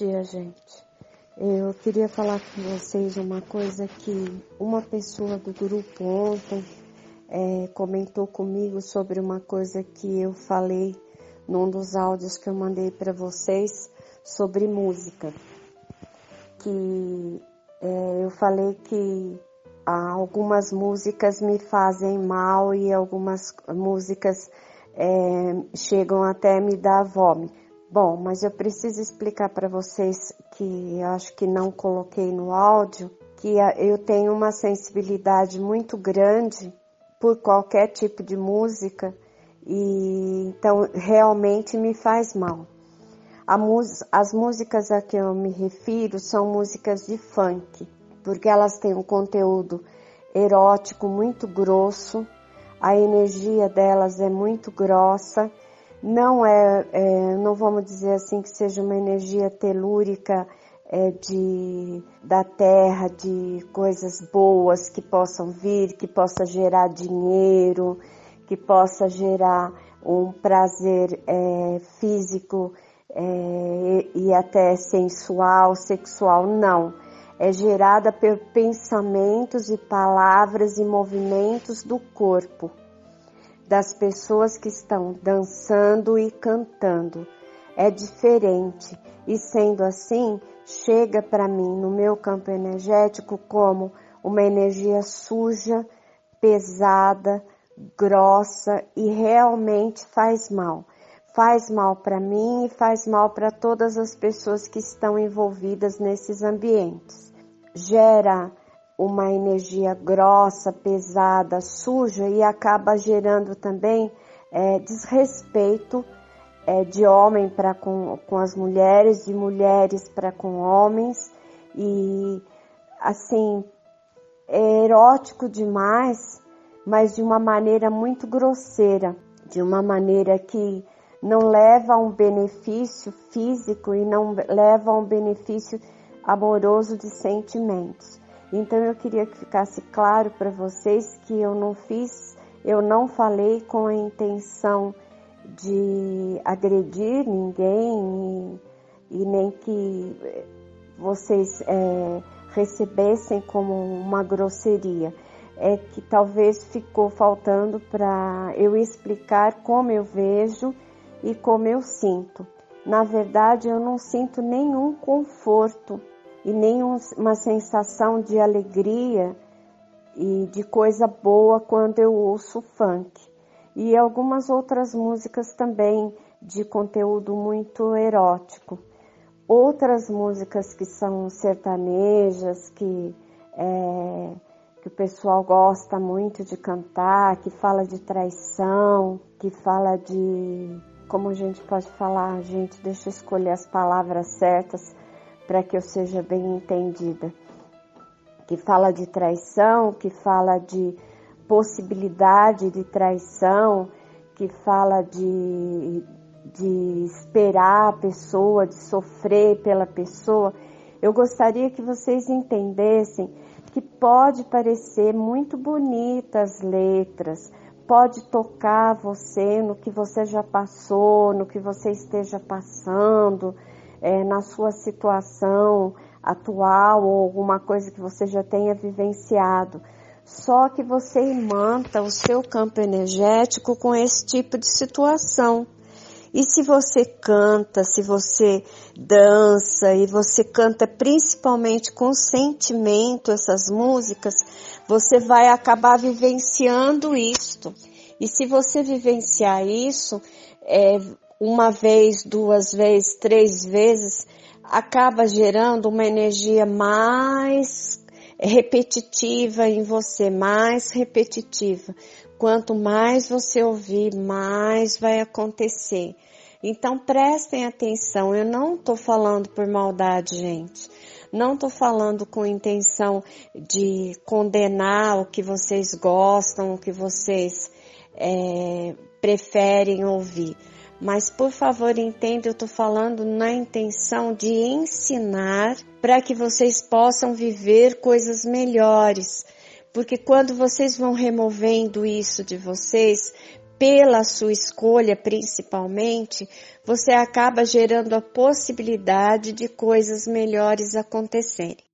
dia, gente. Eu queria falar com vocês uma coisa que uma pessoa do grupo ontem é, comentou comigo sobre uma coisa que eu falei num dos áudios que eu mandei para vocês sobre música. Que é, eu falei que algumas músicas me fazem mal e algumas músicas é, chegam até me dar vômito. Bom, mas eu preciso explicar para vocês que acho que não coloquei no áudio que eu tenho uma sensibilidade muito grande por qualquer tipo de música e então realmente me faz mal. as músicas a que eu me refiro são músicas de funk, porque elas têm um conteúdo erótico muito grosso, a energia delas é muito grossa não é, é, não vamos dizer assim que seja uma energia telúrica é, de, da terra, de coisas boas que possam vir, que possa gerar dinheiro, que possa gerar um prazer é, físico é, e até sensual, sexual, não. É gerada por pensamentos e palavras e movimentos do corpo das pessoas que estão dançando e cantando. É diferente e sendo assim, chega para mim no meu campo energético como uma energia suja, pesada, grossa e realmente faz mal. Faz mal para mim e faz mal para todas as pessoas que estão envolvidas nesses ambientes. Gera uma energia grossa, pesada, suja e acaba gerando também é, desrespeito é, de homem para com, com as mulheres, de mulheres para com homens e assim é erótico demais, mas de uma maneira muito grosseira, de uma maneira que não leva a um benefício físico e não leva a um benefício amoroso de sentimentos. Então eu queria que ficasse claro para vocês que eu não fiz, eu não falei com a intenção de agredir ninguém e, e nem que vocês é, recebessem como uma grosseria. É que talvez ficou faltando para eu explicar como eu vejo e como eu sinto. Na verdade, eu não sinto nenhum conforto e nem uma sensação de alegria e de coisa boa quando eu ouço funk. E algumas outras músicas também de conteúdo muito erótico. Outras músicas que são sertanejas, que, é, que o pessoal gosta muito de cantar, que fala de traição, que fala de. Como a gente pode falar, gente, deixa eu escolher as palavras certas para que eu seja bem entendida. Que fala de traição, que fala de possibilidade de traição, que fala de, de esperar a pessoa, de sofrer pela pessoa. Eu gostaria que vocês entendessem que pode parecer muito bonitas as letras, pode tocar você no que você já passou, no que você esteja passando, é, na sua situação atual ou alguma coisa que você já tenha vivenciado. Só que você imanta o seu campo energético com esse tipo de situação. E se você canta, se você dança e você canta principalmente com sentimento essas músicas, você vai acabar vivenciando isto. E se você vivenciar isso, é, uma vez, duas vezes, três vezes, acaba gerando uma energia mais repetitiva em você, mais repetitiva. Quanto mais você ouvir, mais vai acontecer. Então prestem atenção, eu não estou falando por maldade, gente. Não estou falando com intenção de condenar o que vocês gostam, o que vocês é, preferem ouvir. Mas por favor entenda, eu estou falando na intenção de ensinar para que vocês possam viver coisas melhores. Porque quando vocês vão removendo isso de vocês, pela sua escolha principalmente, você acaba gerando a possibilidade de coisas melhores acontecerem.